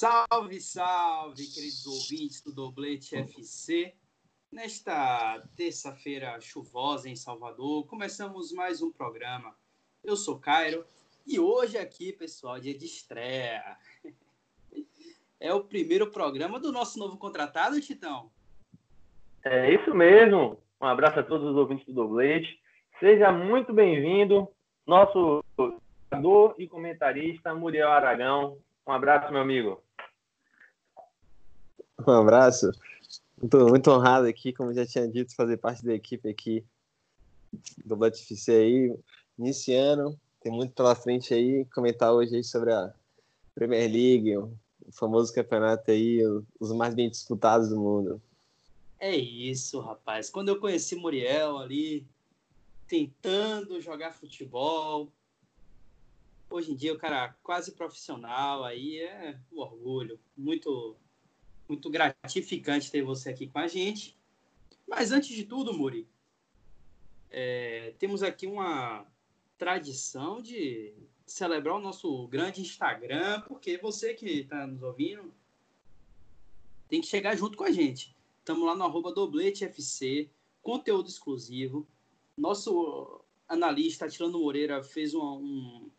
Salve, salve, queridos ouvintes do Doblete FC. Nesta terça-feira chuvosa em Salvador, começamos mais um programa. Eu sou Cairo e hoje aqui, pessoal, dia de estreia. É o primeiro programa do nosso novo contratado, Titão. É isso mesmo. Um abraço a todos os ouvintes do Doblete. Seja muito bem-vindo, nosso jogador e comentarista Muriel Aragão. Um abraço, meu amigo. Um abraço. Muito, muito honrado aqui, como já tinha dito, fazer parte da equipe aqui do FC aí, iniciando. Tem muito pela frente aí, comentar hoje aí sobre a Premier League, o famoso campeonato aí, os mais bem disputados do mundo. É isso, rapaz. Quando eu conheci Muriel ali, tentando jogar futebol, hoje em dia o cara quase profissional, aí é um orgulho, muito muito gratificante ter você aqui com a gente. Mas antes de tudo, Muri, é, temos aqui uma tradição de celebrar o nosso grande Instagram, porque você que está nos ouvindo tem que chegar junto com a gente. Estamos lá no arroba dobletefc, conteúdo exclusivo. Nosso analista Atilano Moreira fez uma, um,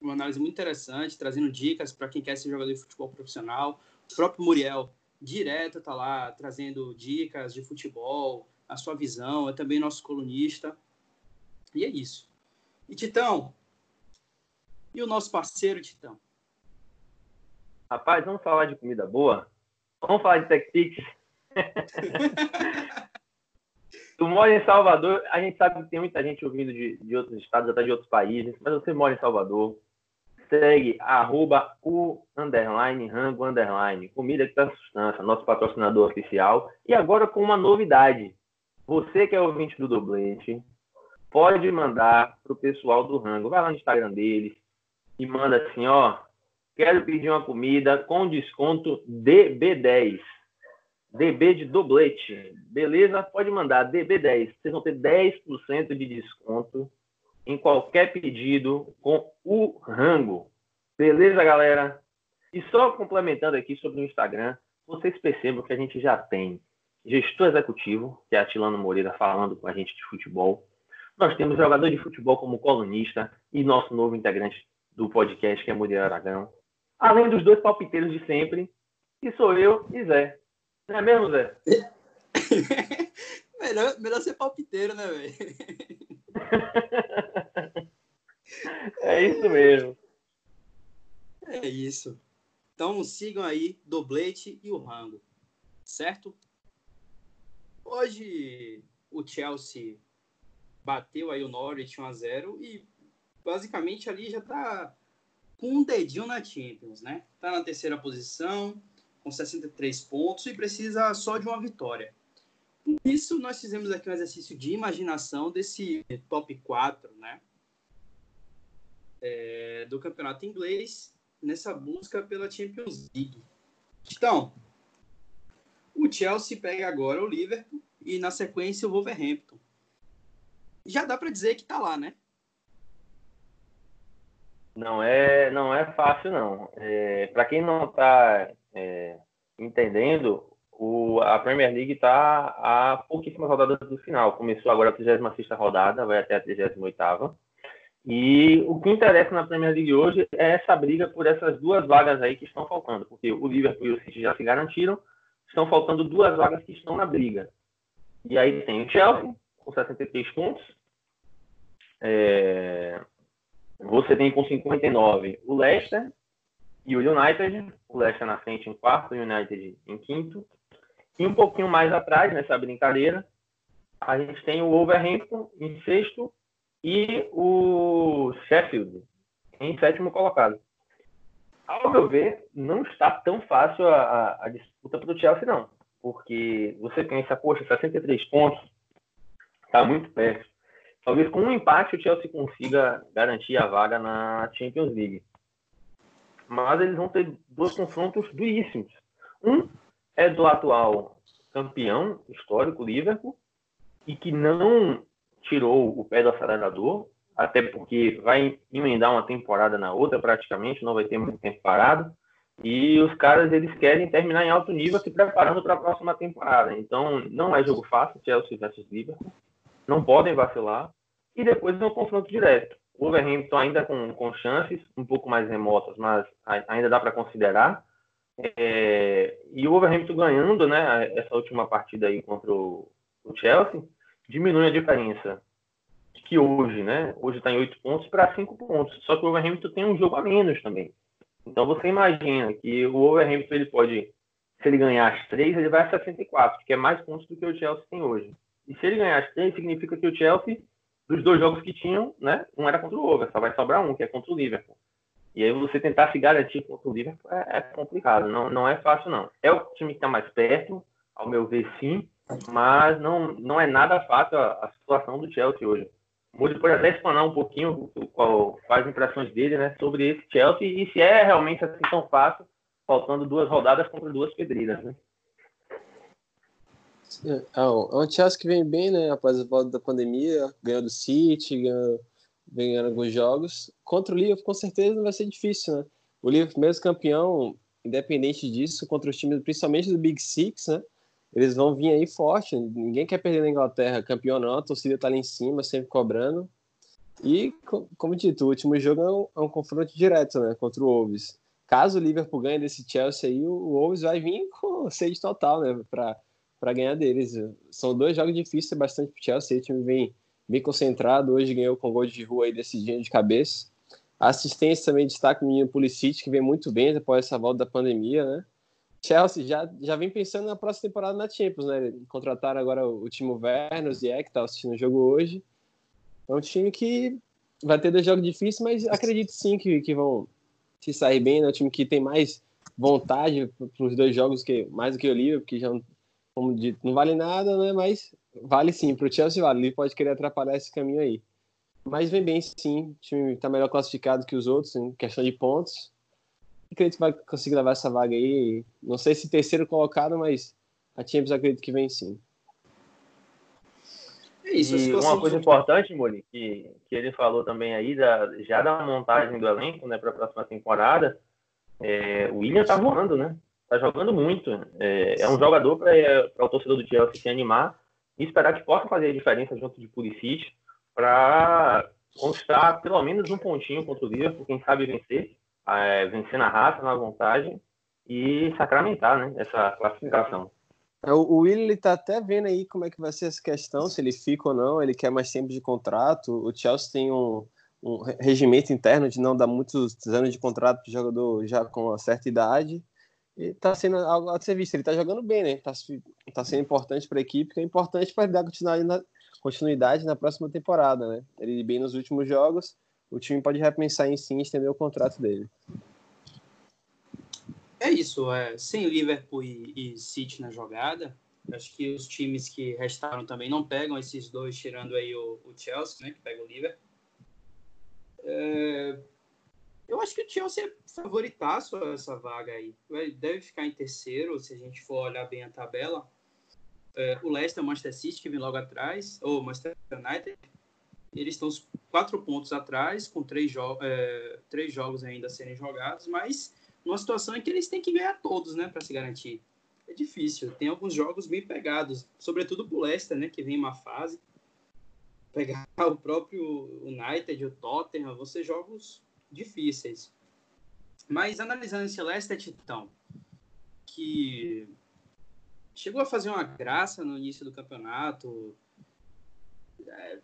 uma análise muito interessante, trazendo dicas para quem quer ser jogador de futebol profissional. O próprio Muriel, direto, está lá trazendo dicas de futebol, a sua visão, é também nosso colunista. E é isso. E Titão, e o nosso parceiro, Titão? Rapaz, vamos falar de comida boa? Vamos falar de TechPix? tu mora em Salvador, a gente sabe que tem muita gente ouvindo de, de outros estados, até de outros países, mas você mora em Salvador, segue arroba o underline, rango underline, comida que dá sustância, nosso patrocinador oficial. E agora com uma novidade. Você que é ouvinte do Doblete, pode mandar pro pessoal do rango. Vai lá no Instagram deles e manda assim, ó, quero pedir uma comida com desconto DB10. DB de doblete. Beleza? Pode mandar DB10. Vocês vão ter 10% de desconto em qualquer pedido com o rango. Beleza, galera? E só complementando aqui sobre o Instagram, vocês percebam que a gente já tem gestor executivo, que é Atilano Moreira, falando com a gente de futebol. Nós temos jogador de futebol como colunista e nosso novo integrante do podcast, que é Muriel Aragão. Além dos dois palpiteiros de sempre, que sou eu e Zé. Não é mesmo, Zé? melhor, melhor ser palpiteiro, né, velho? é isso mesmo. É isso. Então sigam aí Doblete e o Rango, certo? Hoje o Chelsea bateu aí o Norwich 1 a 0 e basicamente ali já tá com um dedinho na Champions, né? Tá na terceira posição, com 63 pontos e precisa só de uma vitória. Por isso, nós fizemos aqui um exercício de imaginação desse top 4, né? É, do campeonato inglês, nessa busca pela Champions League. Então, o Chelsea pega agora o Liverpool e, na sequência, o Wolverhampton. Já dá para dizer que está lá, né? Não é, não é fácil, não. É, para quem não está é, entendendo, o, a Premier League está a pouquíssimas rodadas do final. Começou agora a 36 rodada, vai até a 38 e o que interessa na Premier League hoje é essa briga por essas duas vagas aí que estão faltando, porque o Liverpool e o City já se garantiram, estão faltando duas vagas que estão na briga. E aí tem o Chelsea, com 63 pontos, é... você tem com 59 o Leicester e o United, o Leicester na frente em quarto, o United em quinto, e um pouquinho mais atrás, nessa brincadeira, a gente tem o Wolverhampton em sexto e o Sheffield em sétimo colocado. Ao meu ver, não está tão fácil a, a, a disputa para o Chelsea, não. Porque você pensa, poxa, 63 pontos, está muito perto. Talvez com um empate o Chelsea consiga garantir a vaga na Champions League. Mas eles vão ter dois confrontos duríssimos. Um é do atual campeão histórico Liverpool e que não tirou o pé do acelerador, até porque vai emendar uma temporada na outra praticamente, não vai ter muito tempo parado. E os caras eles querem terminar em alto nível se preparando para a próxima temporada. Então não é jogo fácil, Chelsea versus Liverpool. Não podem vacilar. E depois é um confronto direto. O Wolverhampton ainda com, com chances um pouco mais remotas, mas ainda dá para considerar. É, e o Wolverhampton ganhando, né, essa última partida aí contra o, o Chelsea, diminui a diferença que hoje, né, hoje está em 8 pontos para 5 pontos. Só que o Wolverhampton tem um jogo a menos também. Então você imagina que o Wolverhampton ele pode, se ele ganhar as três, ele vai a 64, que é mais pontos do que o Chelsea tem hoje. E se ele ganhar as três, significa que o Chelsea, dos dois jogos que tinham, né, um era contra o Wolverhampton, só vai sobrar um, que é contra o Liverpool. E aí você tentar se garantir contra o Liverpool é, é complicado, não, não é fácil não. É o time que está mais perto, ao meu ver sim, mas não, não é nada fácil a, a situação do Chelsea hoje. Moody pode até explanar um pouquinho qual, quais impressões dele né, sobre esse Chelsea e se é realmente assim tão fácil, faltando duas rodadas contra duas pedreiras. Né? É, é um Chelsea que vem bem, né? Após a volta da pandemia, ganhou do City, ganhou ganhando alguns jogos. Contra o Liverpool, com certeza, não vai ser difícil, né? O Liverpool, mesmo campeão, independente disso, contra os times, principalmente do Big Six, né? Eles vão vir aí forte. Ninguém quer perder na Inglaterra, campeão não. A torcida tá lá em cima, sempre cobrando. E, como dito, o último jogo é um, é um confronto direto, né? Contra o Wolves. Caso o Liverpool ganhe desse Chelsea aí, o Wolves vai vir com sede total, né? Para ganhar deles. São dois jogos difíceis, bastante pro Chelsea. O time vem bem concentrado. Hoje ganhou com gol de rua aí decidindo de cabeça. Assistência também destaca o menino Pulisic, que vem muito bem após essa volta da pandemia, né? Chelsea já, já vem pensando na próxima temporada na Champions, né? Contrataram agora o, Timo Werner, o Ziyech, que tá assistindo o jogo hoje. É um time que vai ter dois jogos difíceis, mas acredito sim que, que vão se sair bem. É um time que tem mais vontade para os dois jogos, que mais do que o Liverpool, que já, como dito, não vale nada, né? Mas Vale sim, para o Chelsea vale. Ele pode querer atrapalhar esse caminho aí. Mas vem bem sim, o time está melhor classificado que os outros em questão de pontos. acredito que vai conseguir levar essa vaga aí. Não sei se terceiro colocado, mas a Champions acredito que vem sim. É isso, e uma coisa importante, Mori, que, que ele falou também aí, da, já da montagem do elenco né, para a próxima temporada, é, o William tá voando, né? Tá jogando muito. É, é um jogador para o torcedor do Chelsea se animar e esperar que possa fazer a diferença junto de Pulisic para conquistar pelo menos um pontinho contra o Liverpool, quem sabe vencer, é, vencer na raça, na vontade e sacramentar né, essa classificação. É, o Will ele tá até vendo aí como é que vai ser essa questão, se ele fica ou não, ele quer mais tempo de contrato. O Chelsea tem um, um regimento interno de não dar muitos anos de contrato para jogador já com uma certa idade está sendo algo a ser visto. Ele está jogando bem, né? Está tá sendo importante para a equipe, que é importante para dar continuidade na, continuidade na próxima temporada, né? Ele bem nos últimos jogos, o time pode repensar em sim estender o contrato dele. É isso, é, sem Liverpool e, e City na jogada, acho que os times que restaram também não pegam esses dois, tirando aí o, o Chelsea, né, que pega o Liverpool. É, eu acho que o Chelsea é favoritaço essa vaga aí. Deve ficar em terceiro, se a gente for olhar bem a tabela. É, o Leicester o Manchester City, que vem logo atrás, ou Manchester United, eles estão quatro pontos atrás, com três, jo é, três jogos ainda a serem jogados, mas numa situação em que eles têm que ganhar todos, né, para se garantir. É difícil, tem alguns jogos bem pegados, sobretudo o Leicester, né, que vem em uma fase. Pegar o próprio United, o Tottenham, vão ser jogos difíceis. Mas analisando esse Leicester Titão, que chegou a fazer uma graça no início do campeonato, é,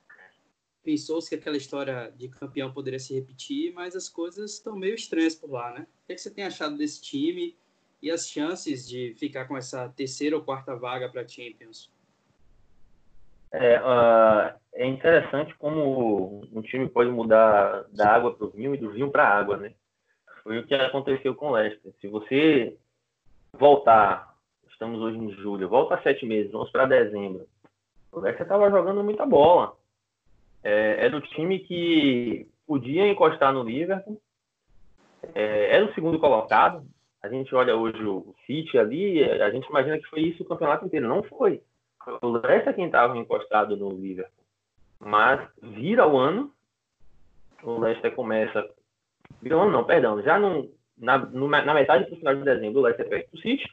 pensou-se que aquela história de campeão poderia se repetir, mas as coisas estão meio estranhas por lá, né? O que, é que você tem achado desse time e as chances de ficar com essa terceira ou quarta vaga para Champions? É, uh, é interessante como um time pode mudar da água para o vinho e do vinho para a água, né? Foi o que aconteceu com o Leicester. Se você voltar, estamos hoje em julho, volta sete meses, vamos para dezembro. O Leicester estava jogando muita bola. É, era o time que podia encostar no Liverpool. É, era o segundo colocado. A gente olha hoje o City ali, a gente imagina que foi isso o campeonato inteiro. Não foi o Leicester quem estava encostado no Liverpool. Mas vira o ano, o Leicester começa. Vira o ano, não, perdão. Já no, na, no, na metade do final de dezembro, o Leicester perde para o City,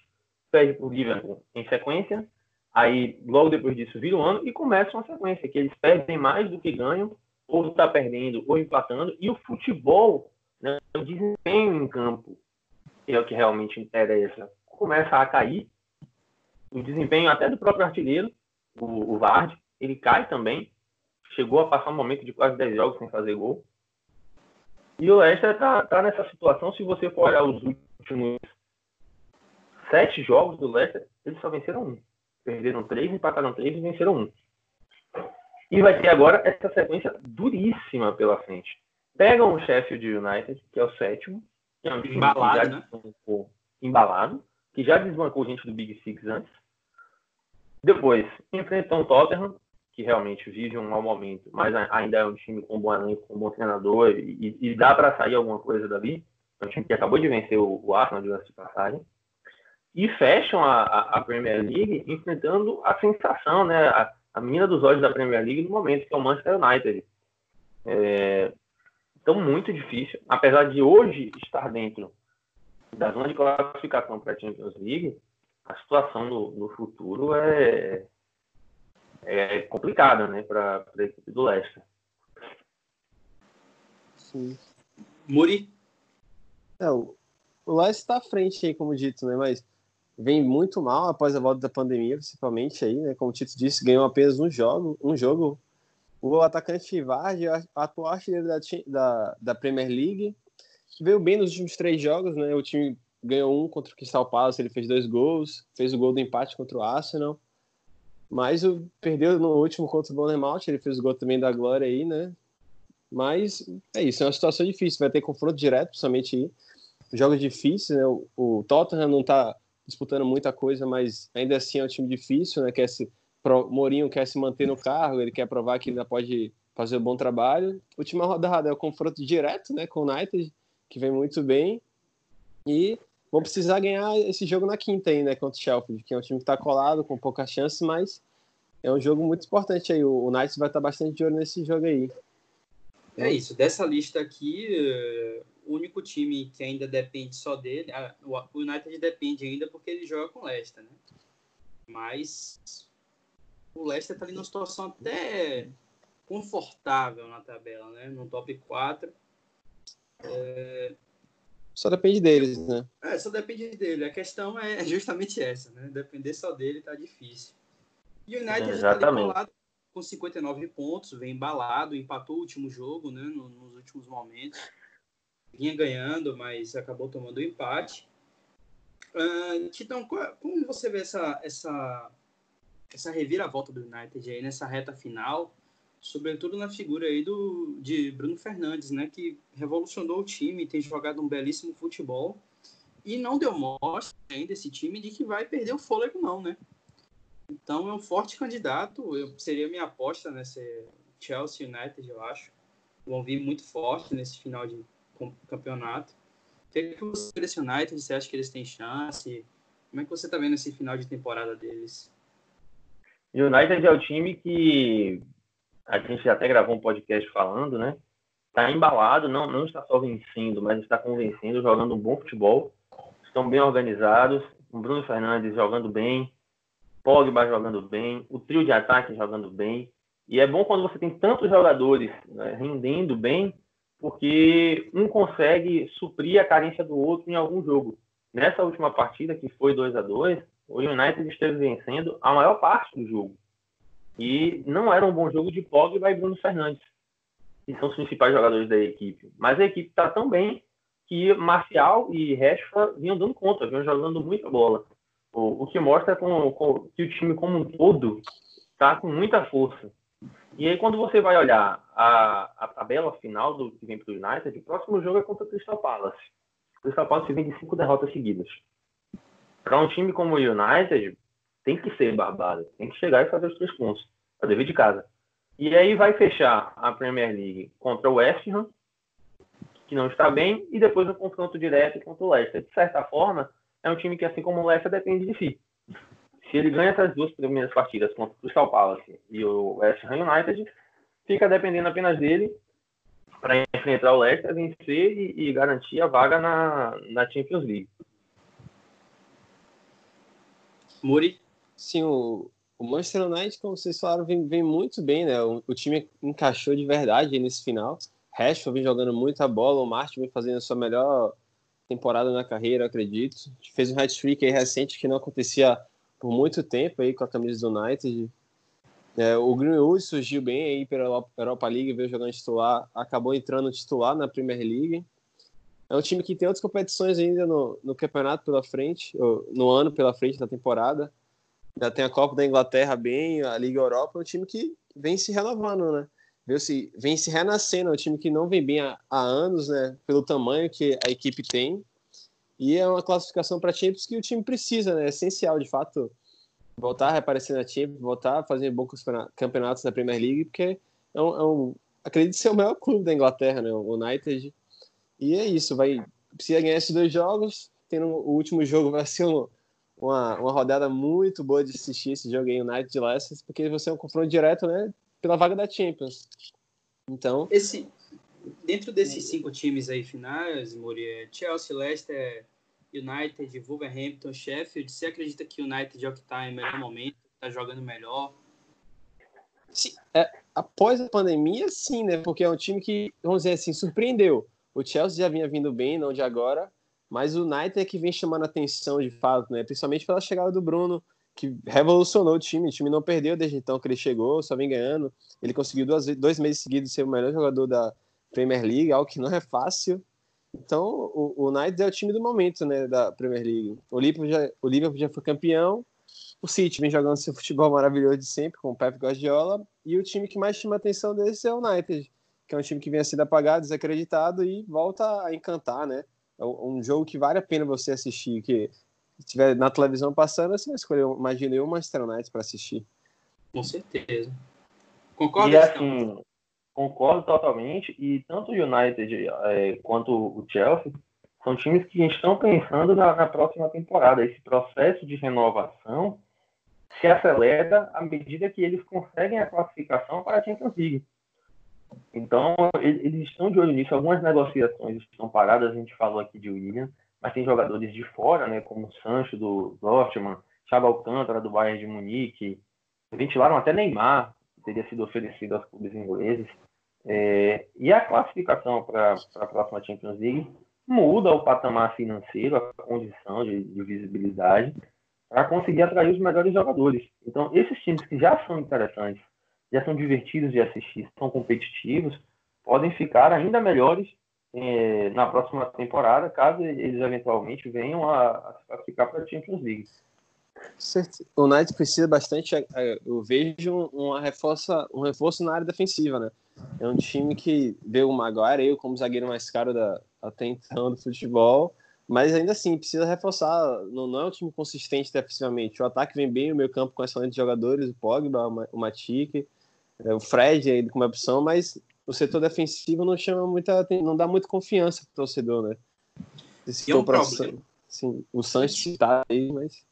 perde para o Liverpool em sequência, aí logo depois disso vira o ano e começa uma sequência que eles perdem mais do que ganham, ou está perdendo, ou empatando, e o futebol, né, o desempenho em campo, que é o que realmente interessa, começa a cair, o desempenho até do próprio artilheiro, o, o Vard, ele cai também, chegou a passar um momento de quase 10 jogos sem fazer gol, e o Leicester está tá nessa situação, se você for olhar os últimos sete jogos do Leicester, eles só venceram um. Perderam três, empataram três e venceram um. E vai ter agora essa sequência duríssima pela frente. Pegam o Sheffield United, que é o sétimo, que é um time embalado, que já né? embalado, que já desbancou gente do Big Six antes. Depois, enfrentam o Tottenham, que realmente vive um mau momento, mas ainda é um time com bom elenco, com bom treinador, e, e dá para sair alguma coisa dali. É um time que acabou de vencer o, o Arsenal de passagem. E fecham a, a, a, Premier League enfrentando a sensação, né? A, a menina dos olhos da Premier League no momento, que é o Manchester United. É, então, muito difícil. Apesar de hoje estar dentro da zona de classificação para a Champions League, a situação no, no futuro é, é complicada né, para a equipe do Leicester. Sim. Muri? É, o Leicester está à frente aí, como dito, né? Mas vem muito mal após a volta da pandemia, principalmente aí, né? Como o Tito disse, ganhou apenas um jogo, um jogo. O atacante Vardy, atual artilheiro da, da, da Premier League, veio bem nos últimos três jogos, né? O time ganhou um contra o Crystal Palace, ele fez dois gols, fez o gol do empate contra o Arsenal. Mas o, perdeu no último contra o Bournemouth, ele fez o gol também da Glória aí, né? Mas é isso, é uma situação difícil, vai ter confronto direto, principalmente aí. Jogos difíceis, né? O, o Tottenham não tá disputando muita coisa, mas ainda assim é um time difícil, né? Quer se, pro, Mourinho quer se manter no cargo, ele quer provar que ainda pode fazer um bom trabalho. Última rodada é o confronto direto, né? Com o United, que vem muito bem. E vão precisar ganhar esse jogo na quinta aí, né? Contra o Sheffield, que é um time que está colado, com poucas chances, mas é um jogo muito importante aí. O United vai estar bastante de olho nesse jogo aí. É isso. Dessa lista aqui, eh, o único time que ainda depende só dele, o United depende ainda porque ele joga com o Leicester, né? Mas o Leicester está ali numa situação até confortável na tabela, né? No top 4. É, só depende deles, né? É, só depende dele. A questão é justamente essa, né? Depender só dele tá difícil. E o United está ali com 59 pontos, vem embalado, empatou o último jogo, né? Nos últimos momentos. Vinha ganhando, mas acabou tomando o empate. Uh, Titão, como você vê essa, essa, essa reviravolta do United aí nessa reta final? Sobretudo na figura aí do, de Bruno Fernandes, né, que revolucionou o time, tem jogado um belíssimo futebol e não deu mostra ainda esse time de que vai perder o fôlego não, né? Então é um forte candidato, eu seria minha aposta nesse Chelsea United, eu acho. Vão vir muito forte nesse final de campeonato. O que, é você desse United? Você acha que eles têm chance? Como é que você está vendo esse final de temporada deles? United é o time que a gente até gravou um podcast falando, né? Está embalado, não, não está só vencendo, mas está convencendo, jogando um bom futebol. Estão bem organizados, o Bruno Fernandes jogando bem, Pogba jogando bem, o trio de ataque jogando bem. E é bom quando você tem tantos jogadores né, rendendo bem, porque um consegue suprir a carência do outro em algum jogo. Nessa última partida, que foi 2 a 2 o United esteve vencendo a maior parte do jogo. E não era um bom jogo de Pogba e Bruno Fernandes, que são os principais jogadores da equipe. Mas a equipe está tão bem que Marcial e Rashford vinham dando conta, vinham jogando muita bola. O, o que mostra com, com, que o time como um todo está com muita força. E aí, quando você vai olhar a, a tabela final do que vem para o United, o próximo jogo é contra o Crystal Palace. O Crystal Palace vem de cinco derrotas seguidas. Para um time como o United, tem que ser babado, tem que chegar e fazer os três pontos. O dever de casa. E aí vai fechar a Premier League contra o West Ham, que não está bem, e depois o confronto direto contra o Leicester. De certa forma, é um time que, assim como o Leicester, depende de si. Se ele ganha essas duas primeiras partidas contra o Crystal Palace e o West Ham United, fica dependendo apenas dele. para enfrentar o Leicester, vencer e, e, garantir a vaga na, na Champions League. Muri? Sim, o, o Manchester United, como vocês falaram, vem, vem muito bem, né? O, o, time encaixou de verdade nesse final. Rashford vem jogando muita bola, o Martin vem fazendo a sua melhor temporada na carreira, acredito. Fez um hat-trick recente que não acontecia por muito tempo aí com a camisa do United. É, o Greenwood surgiu bem aí pela Europa League, veio jogando titular, acabou entrando titular na Premier League. É um time que tem outras competições ainda no, no campeonato pela frente, no ano pela frente da temporada. Já tem a Copa da Inglaterra bem, a Liga Europa, é um time que vem se renovando, né? Vem se, vem se renascendo, é um time que não vem bem há, há anos, né? Pelo tamanho que a equipe tem. E é uma classificação para Champions que o time precisa, né? É essencial, de fato, voltar a reaparecer na Champions, voltar a fazer bons campeonatos na Premier League, porque é um, é um, acredito ser o maior clube da Inglaterra, né, o United. E é isso, vai precisa ganhar esses dois jogos. Tendo o último jogo vai ser um, uma, uma rodada muito boa de assistir esse jogo aí, United de Leicester, porque você é um confronto direto, né, pela vaga da Champions. Então, esse dentro desses cinco times aí finais, Moria, Chelsea, Leicester, United, Wolverhampton, Sheffield, você acredita que o United é o que está em melhor momento, está jogando melhor? Sim, é, após a pandemia, sim, né? Porque é um time que, vamos dizer assim, surpreendeu. O Chelsea já vinha vindo bem, não de agora, mas o United é que vem chamando atenção de fato, né? Principalmente pela chegada do Bruno, que revolucionou o time. O time não perdeu desde então que ele chegou, só vem ganhando. Ele conseguiu duas, dois meses seguidos ser o melhor jogador da Premier League, algo que não é fácil. Então, o, o United é o time do momento, né, da Premier League. O Liverpool já, o Liverpool já foi campeão, o City vem jogando seu futebol maravilhoso de sempre, com o Pep Guardiola, e o time que mais chama a atenção desse é o United, que é um time que vem a ser apagado, desacreditado e volta a encantar, né? É um jogo que vale a pena você assistir, que se estiver na televisão passando, você vai escolher, imagina, o Manchester United para assistir. Com certeza. Concorda, e assim, concordo totalmente. E tanto o United é, quanto o Chelsea são times que estão pensando na, na, próxima temporada. Esse processo de renovação se acelera à medida que eles conseguem a classificação para a Champions League. Então, eles estão de olho nisso. Algumas negociações estão paradas. A gente falou aqui de William, mas tem jogadores de fora, né, como o Sancho do Dortmund, Thiago Alcântara do Bayern de Munique. Ventilaram até Neymar, que teria sido oferecido aos clubes ingleses. É, e a classificação para a próxima Champions League muda o patamar financeiro, a condição de, de visibilidade, para conseguir atrair os melhores jogadores. Então, esses times que já são interessantes, já são divertidos de assistir, são competitivos, podem ficar ainda melhores é, na próxima temporada, caso eles eventualmente venham a, a classificar para a Champions League. O United precisa bastante, é, eu vejo uma reforça, um reforço na área defensiva, né? É um time que vê o Maguire, eu como zagueiro mais caro da, até então do futebol, mas ainda assim precisa reforçar. Não, não é um time consistente defensivamente. O ataque vem bem, o meio campo com excelentes jogadores, o Pogba, o Matic, é, o Fred aí como opção, mas o setor defensivo não chama muita, não dá muita confiança pro torcedor, né? Esse é um problema. Sim, o Sanches está aí, mas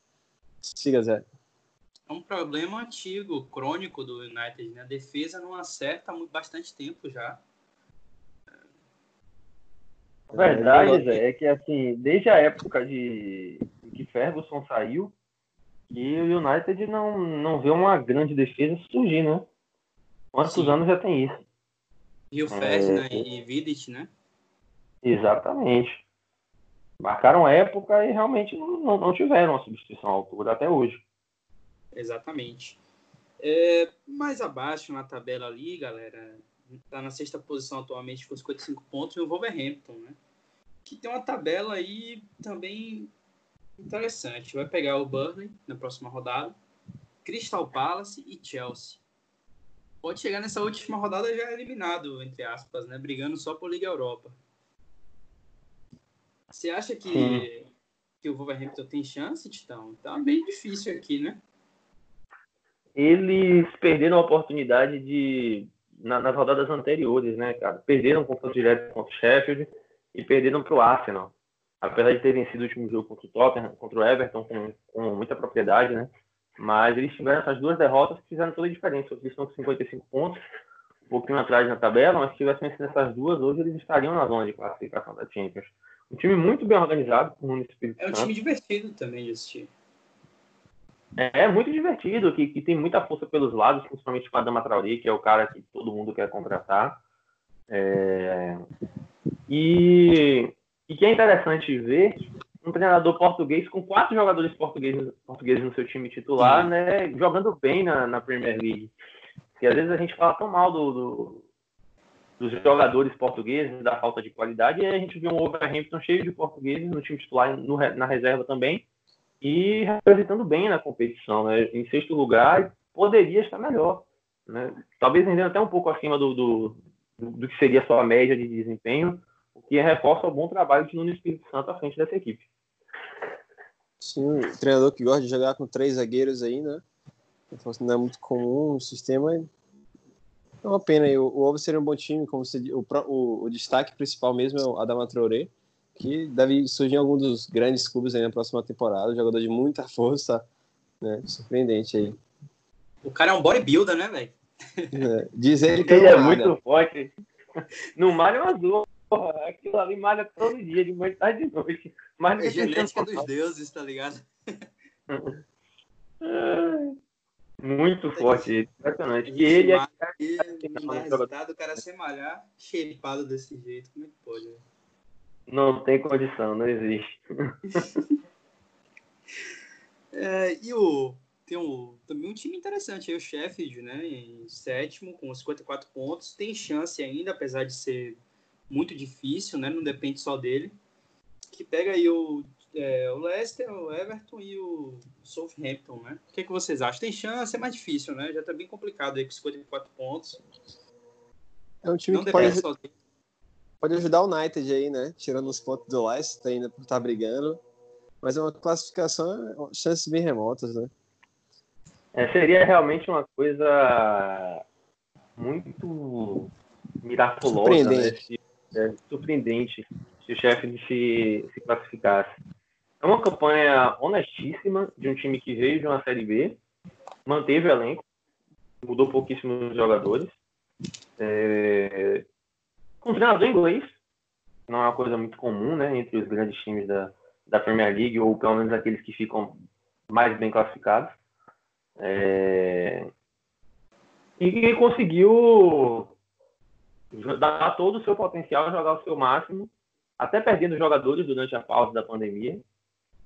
siga Zé é um problema antigo, crônico do United. Né? A defesa não acerta há bastante tempo já. A verdade, Zé, é que assim, desde a época de que Ferguson saiu, que o United não, não vê uma grande defesa surgir, né? Quantos Sim. anos já tem isso? Rio Ferdinand é... e Vidic, né? Exatamente. Marcaram época e realmente não, não tiveram a substituição à altura até hoje. Exatamente. É, mais abaixo na tabela ali, galera, está na sexta posição atualmente com 55 pontos, e o Wolverhampton, né? Que tem uma tabela aí também interessante. Vai pegar o Burnley na próxima rodada, Crystal Palace e Chelsea. Pode chegar nessa última rodada já eliminado, entre aspas, né? Brigando só por Liga Europa. Você acha que, que o Wolverhampton tem chance, Titão? Tá bem difícil aqui, né? eles perderam a oportunidade de, na, nas rodadas anteriores, né, cara? Perderam o confronto direto contra o Sheffield e perderam para o Arsenal. Apesar de ter vencido o último jogo contra o Tottenham, contra o Everton, com, com muita propriedade, né? Mas eles tiveram essas duas derrotas que fizeram toda a diferença. Eles estão com 55 pontos. um pouquinho atrás na tabela, mas se tivessem vencido essas duas, hoje eles estariam na zona de classificação da Champions. Um time muito bem organizado, com o Espírito É um time divertido também de assistir. É, é muito divertido, que, que tem muita força pelos lados, principalmente com a Dama Traoré, que é o cara que todo mundo quer contratar. É... E, e que é interessante ver um treinador português com quatro jogadores portugueses, portugueses no seu time titular, né, jogando bem na, na Premier League. E às vezes a gente fala tão mal do, do, dos jogadores portugueses, da falta de qualidade, e aí a gente viu um Wolverhampton cheio de portugueses no time titular, no, na reserva também, e representando bem na competição, né, em sexto lugar, poderia estar melhor. Né? Talvez rendendo até um pouco acima do, do, do que seria a sua média de desempenho, o que reforça o bom trabalho de Nuno Espírito Santo à frente dessa equipe. Sim, um treinador que gosta de jogar com três zagueiros aí, né? Então, assim, não é muito comum o sistema. É uma pena. E o, o Ovo seria um bom time, como se, o, o, o, destaque principal mesmo é o Adama Traoré, que deve surgir em algum dos grandes clubes aí na próxima temporada. jogador de muita força, né? Surpreendente aí. O cara é um bodybuilder, né, velho? É, diz ele que ele é muito forte. No mar é uma zorra. Aquilo ali malha todo dia, de manhã, tarde de noite. Mas é genética dos deuses, tá ligado? Muito forte, impressionante. E ele é. resultado, o cara se malhar, shapeado desse jeito, como é que pode? Né? Não tem condição, não existe. é, e o. Tem um, também um time interessante aí, o Sheffield, né? Em sétimo, com 54 pontos. Tem chance ainda, apesar de ser muito difícil, né? Não depende só dele. Que pega aí o é, o Leicester, o Everton e o Southampton, né? O que, é que vocês acham? Tem chance, é mais difícil, né? Já tá bem complicado aí com 54 pontos. É um time Não que pode, pode ajudar o United aí, né? Tirando os pontos do Leicester ainda por estar tá brigando. Mas é uma classificação, chances bem remotas, né? É, seria realmente uma coisa muito miraculosa, né? surpreendente. É, surpreendente se o chefe se, se classificasse. É uma campanha honestíssima de um time que veio de uma Série B, manteve o elenco, mudou pouquíssimos jogadores, é, um treinador inglês, não é uma coisa muito comum né, entre os grandes times da, da Premier League, ou pelo menos aqueles que ficam mais bem classificados. É, e conseguiu dar todo o seu potencial, jogar o seu máximo, até perdendo jogadores durante a pausa da pandemia,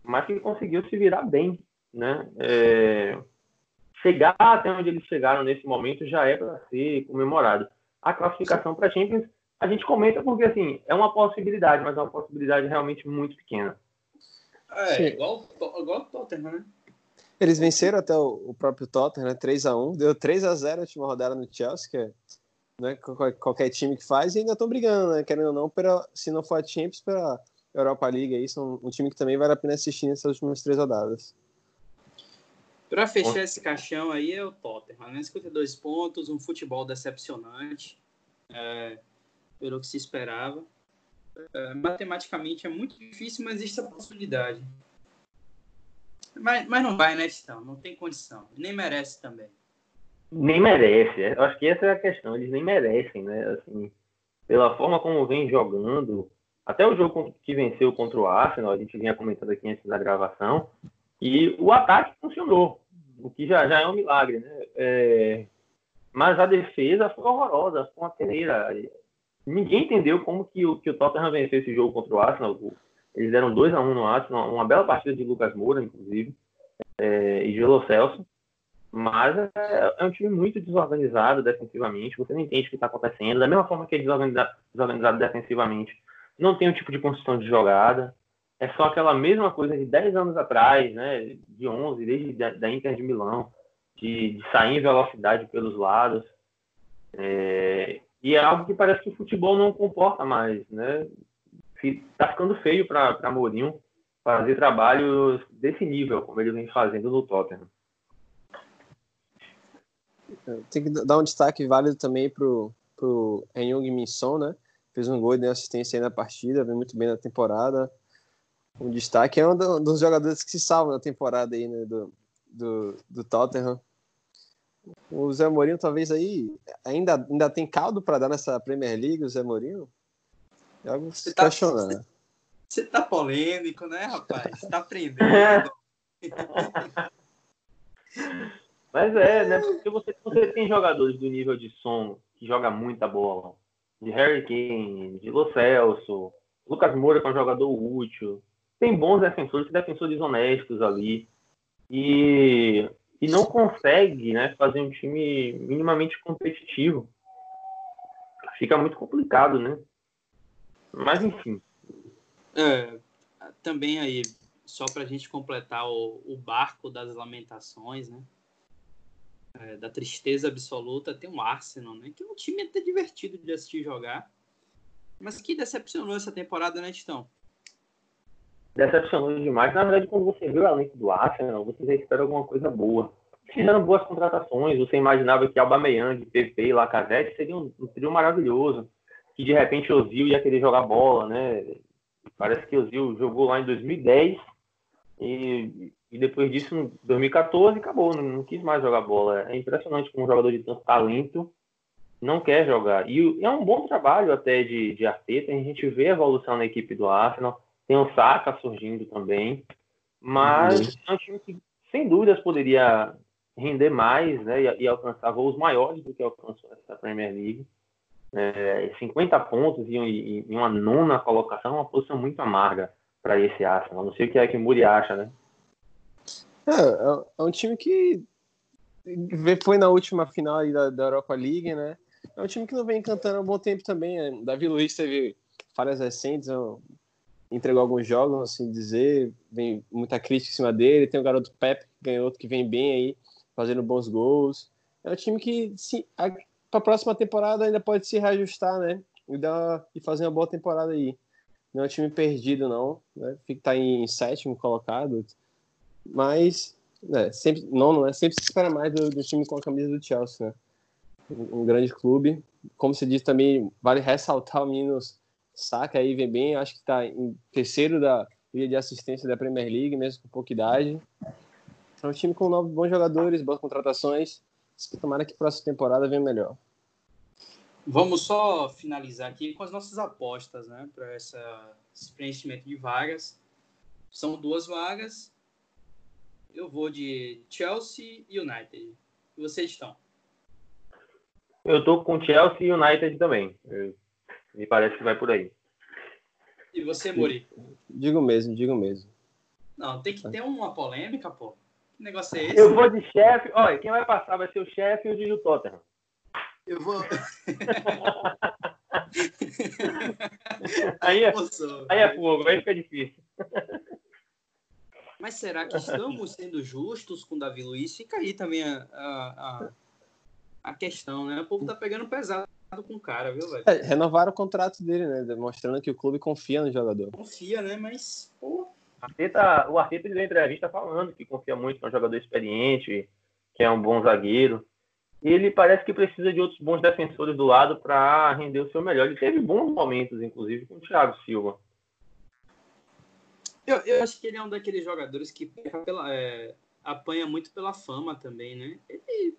mas que conseguiu se virar bem, né? É, chegar até onde eles chegaram nesse momento já é para ser comemorado. A classificação para Champions a gente comenta porque assim é uma possibilidade, mas é uma possibilidade realmente muito pequena. É, igual, igual o Tottenham, né? Eles venceram até o, o próprio Tottenham, né? 3x1. Deu 3x0 a última rodada no Chelsea, que é né, qualquer time que faz, e ainda estão brigando, né? Querendo ou não, pra, se não for a Champions, para Europa League aí, são um time que também vale a pena assistir nessas últimas três rodadas. Para fechar esse caixão aí é o Tottenham, né? 52 pontos, um futebol decepcionante, é, pelo que se esperava. É, matematicamente é muito difícil, mas existe a possibilidade. Mas, mas não vai, né, Titão? Não tem condição. Nem merece também. Nem merece. Eu acho que essa é a questão. Eles nem merecem, né? Assim, pela forma como vem jogando, até o jogo que venceu contra o Arsenal, a gente vinha comentando aqui antes da gravação, e o ataque funcionou, o que já, já é um milagre, né? É, mas a defesa foi horrorosa, foi uma peneira. Ninguém entendeu como que o, que o Tottenham venceu esse jogo contra o Arsenal. Eles deram 2 a 1 um no Arsenal, uma bela partida de Lucas Moura, inclusive, é, e de Lo Celso. Mas é, é, um time muito desorganizado defensivamente. Você não entende o que está acontecendo. Da mesma forma que é desorganizado, desorganizado defensivamente, não tem um tipo de construção de jogada. É só aquela mesma coisa de 10 anos atrás, né? De 11, desde da, Inter de Milão, de, de, sair em velocidade pelos lados. É, e é algo que parece que o futebol não comporta mais, né? Está ficando feio para Mourinho fazer trabalhos desse nível, como ele vem fazendo no Tottenham. Tem que dar um destaque válido também pro, pro Enyong Minson, né? Fez um gol e deu assistência aí na partida, vem muito bem na temporada. Um destaque é um dos jogadores que se salvam na temporada aí, né? Do, do, do Tottenham. O Zé Mourinho talvez aí ainda, ainda tem caldo para dar nessa Premier League, o Zé Mourinho? É algo se tá, questionar. Você tá polêmico, né, rapaz? Você tá aprendendo. Mas é, né? Porque você, você tem jogadores do nível de som que joga muita bola. De Harry Kane, de Lo Celso, Lucas Moura, que é um jogador útil. Tem bons defensores, defensores honestos ali. E, e não consegue né, fazer um time minimamente competitivo. Fica muito complicado, né? Mas enfim. É, também aí, só para a gente completar o, o barco das lamentações, né? É, da tristeza absoluta, tem um Arsenal, né? Que é um time até divertido de assistir jogar, mas que decepcionou essa temporada, né, Titão? Decepcionou demais. Na verdade, quando você vê o elenco do Arsenal, você já espera alguma coisa boa. Fizeram boas contratações, você imaginava que Aubameyang, PP e Lacazette seriam um trio maravilhoso, que de repente Ozil ia querer jogar bola, né? Parece que Ozil jogou lá em 2010 e e depois disso, em 2014, acabou, não, não, quis mais jogar bola. É impressionante como um jogador de tanto talento não quer jogar. E é um bom trabalho até de, de Arteta, a gente vê a evolução na equipe do Arsenal, tem o Saka surgindo também, mas uhum. é um time que, sem dúvidas, poderia render mais né, e, e alcançar voos maiores do que alcançou essa Premier League. É, 50 pontos e, e, e uma nona colocação uma posição muito amarga para esse Arsenal. Não sei o que é que Muri acha, né? É, é, é um time que foi na última final da, da, Europa League, né? É um time que não vem encantando há um bom tempo também. Né? Davi Luiz teve falhas recentes, entregou alguns jogos, assim dizer, vem muita crítica em cima dele. Tem o garoto Pepe, que ganhou que vem bem aí, fazendo bons gols. É um time que, para a próxima temporada, ainda pode se reajustar, né? E, dar, e fazer uma boa temporada aí. Não é um time perdido, não. Né? Fica tá em sétimo colocado, mas é, sempre, não, é sempre se espera mais do, do, time com a camisa do Chelsea, né? Um, um, grande clube. Como se diz também, vale ressaltar o menino Saka aí, vem bem, acho que está em terceiro da linha de assistência da Premier League, mesmo com pouca idade. É um time com novos bons jogadores, boas contratações. Tomara que próxima temporada venha melhor. Vamos só finalizar aqui com as nossas apostas, né, para esse preenchimento de vagas. São duas vagas eu vou de Chelsea e United. E vocês estão? Eu tô com Chelsea e United também. Eu, me parece que vai por aí. E você, Muri? Digo mesmo, digo mesmo. Não, tem que ter uma polêmica, pô. Que negócio é esse? Eu vou de chefe. Olha, quem vai passar vai ser o chefe e o Tottenham. Eu vou. aí, é, aí é fogo, aí fica difícil. Mas será que estamos sendo justos com o Davi Luiz? Fica aí também a, a, a, questão, né? O povo tá pegando pesado com o cara, viu, velho? É, renovaram o contrato dele, né? Demonstrando que o clube confia no jogador. Confia, né? Mas, pô. Arteta, o Arteta deu entrevista falando que confia muito no jogador experiente, que é um bom zagueiro. Ele parece que precisa de outros bons defensores do lado para render o seu melhor. Ele teve bons momentos, inclusive, com o Thiago Silva. Eu, eu acho que ele é um daqueles jogadores que pela, é, apanha muito pela fama também, né? Ele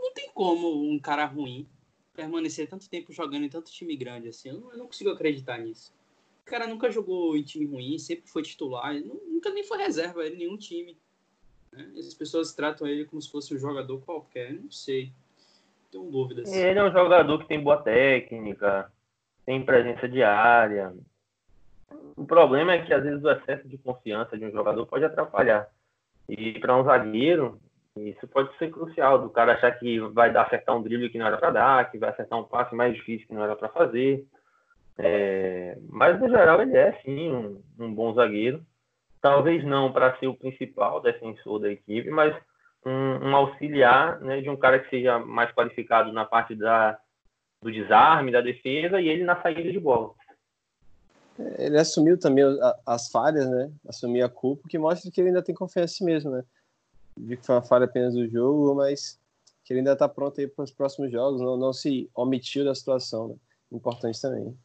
não tem como um cara ruim permanecer tanto tempo jogando em tanto time grande assim. Eu não, eu não consigo acreditar nisso. O cara nunca jogou em time ruim, sempre foi titular, nunca nem foi reserva em nenhum time. Né? As pessoas tratam ele como se fosse um jogador qualquer, não sei. Tenho dúvidas. Ele é um jogador que tem boa técnica, tem presença diária, o problema é que às vezes o excesso de confiança de um jogador pode atrapalhar. E para um zagueiro, isso pode ser crucial, do cara achar que vai acertar um drible que não era para dar, que vai acertar um passe mais difícil que não era para fazer. É, mas no geral ele é sim um, um bom zagueiro. Talvez não para ser o principal defensor da equipe, mas um, um auxiliar né, de um cara que seja mais qualificado na parte da, do desarme, da defesa e ele na saída de bola ele assumiu também as falhas, né? Assumiu a culpa, o que mostra que ele ainda tem confiança em si mesmo, né? Vi que foi uma falha apenas do jogo, mas que ele ainda está pronto aí para os próximos jogos, não, não se omitiu da situação, né? Importante também.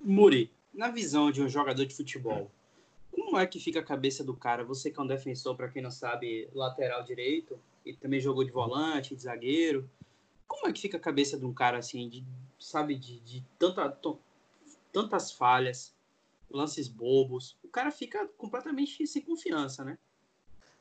Muri, na visão de um jogador de futebol, como é que fica a cabeça do cara? Você que é um defensor, para quem não sabe, lateral direito, ele também jogou de volante, de zagueiro. Como é que fica a cabeça de um cara assim, de, sabe, de, de tanta, tantas falhas, lances bobos? O cara fica completamente sem confiança, né?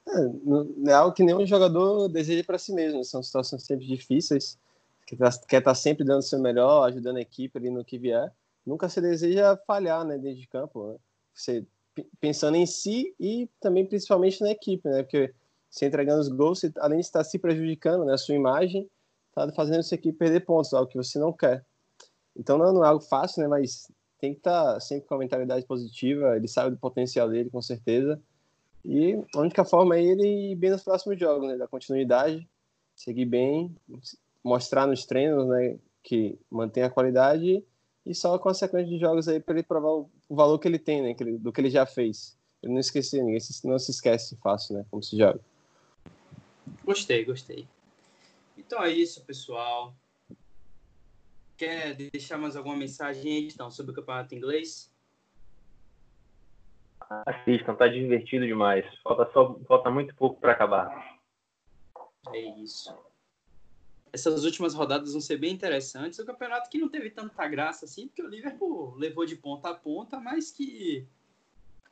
É, é algo que nenhum jogador deseja para si mesmo. São situações sempre difíceis. Quer estar tá sempre dando o seu melhor, ajudando a equipe ali no que vier. Nunca se deseja falhar né, dentro de campo. Né? Você pensando em si e também principalmente na equipe, né? Porque se entregando os gols, você, além de estar se prejudicando, né, a sua imagem, está fazendo sua equipe perder pontos, algo que você não quer. Então não, não é algo fácil, né? Mas tem que estar sempre com a mentalidade positiva. Ele sabe do potencial dele, com certeza. E a única forma é ele ir bem nos próximos jogos, né? Da continuidade, seguir bem, mostrar nos treinos, né? Que mantém a qualidade e só com a sequência de jogos aí para ele provar o, valor que ele tem, né? Que ele, do que ele já fez. Ele não esquecer, ninguém não se esquece fácil, né? Como se joga. Gostei, gostei. Então é isso, pessoal. Quer deixar mais alguma mensagem aí, então, sobre o campeonato inglês? Assistam, tá divertido demais. Falta, só, falta muito pouco para acabar. É isso. Essas últimas rodadas vão ser bem interessantes. O campeonato que não teve tanta graça assim, porque o Liverpool levou de ponta a ponta, mas que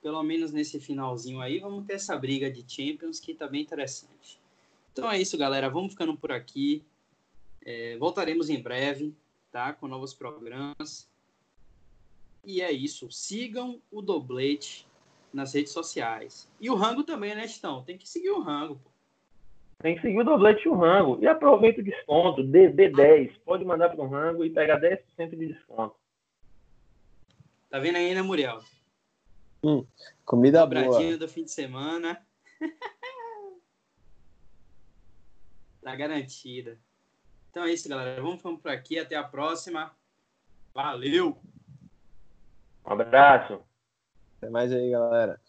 pelo menos nesse finalzinho aí vamos ter essa briga de Champions que tá bem interessante. Então é isso, galera. Vamos ficando por aqui. É, voltaremos em breve, tá? Com novos programas. E é isso. Sigam o Doblete nas redes sociais. E o Rango também, né, Estão? Tem que seguir o Rango. Pô. Tem que seguir o Doblete e o Rango. E aproveita o desconto, DB10. Pode mandar para o Rango e pegar 10% de desconto. Tá vendo aí, né, Muriel? Hum, comida Dobradinha boa. do fim de semana. tá garantida. Então é isso, galera. Vamos ficando por aqui. Até a próxima. Valeu! Um abraço. Até mais aí, galera.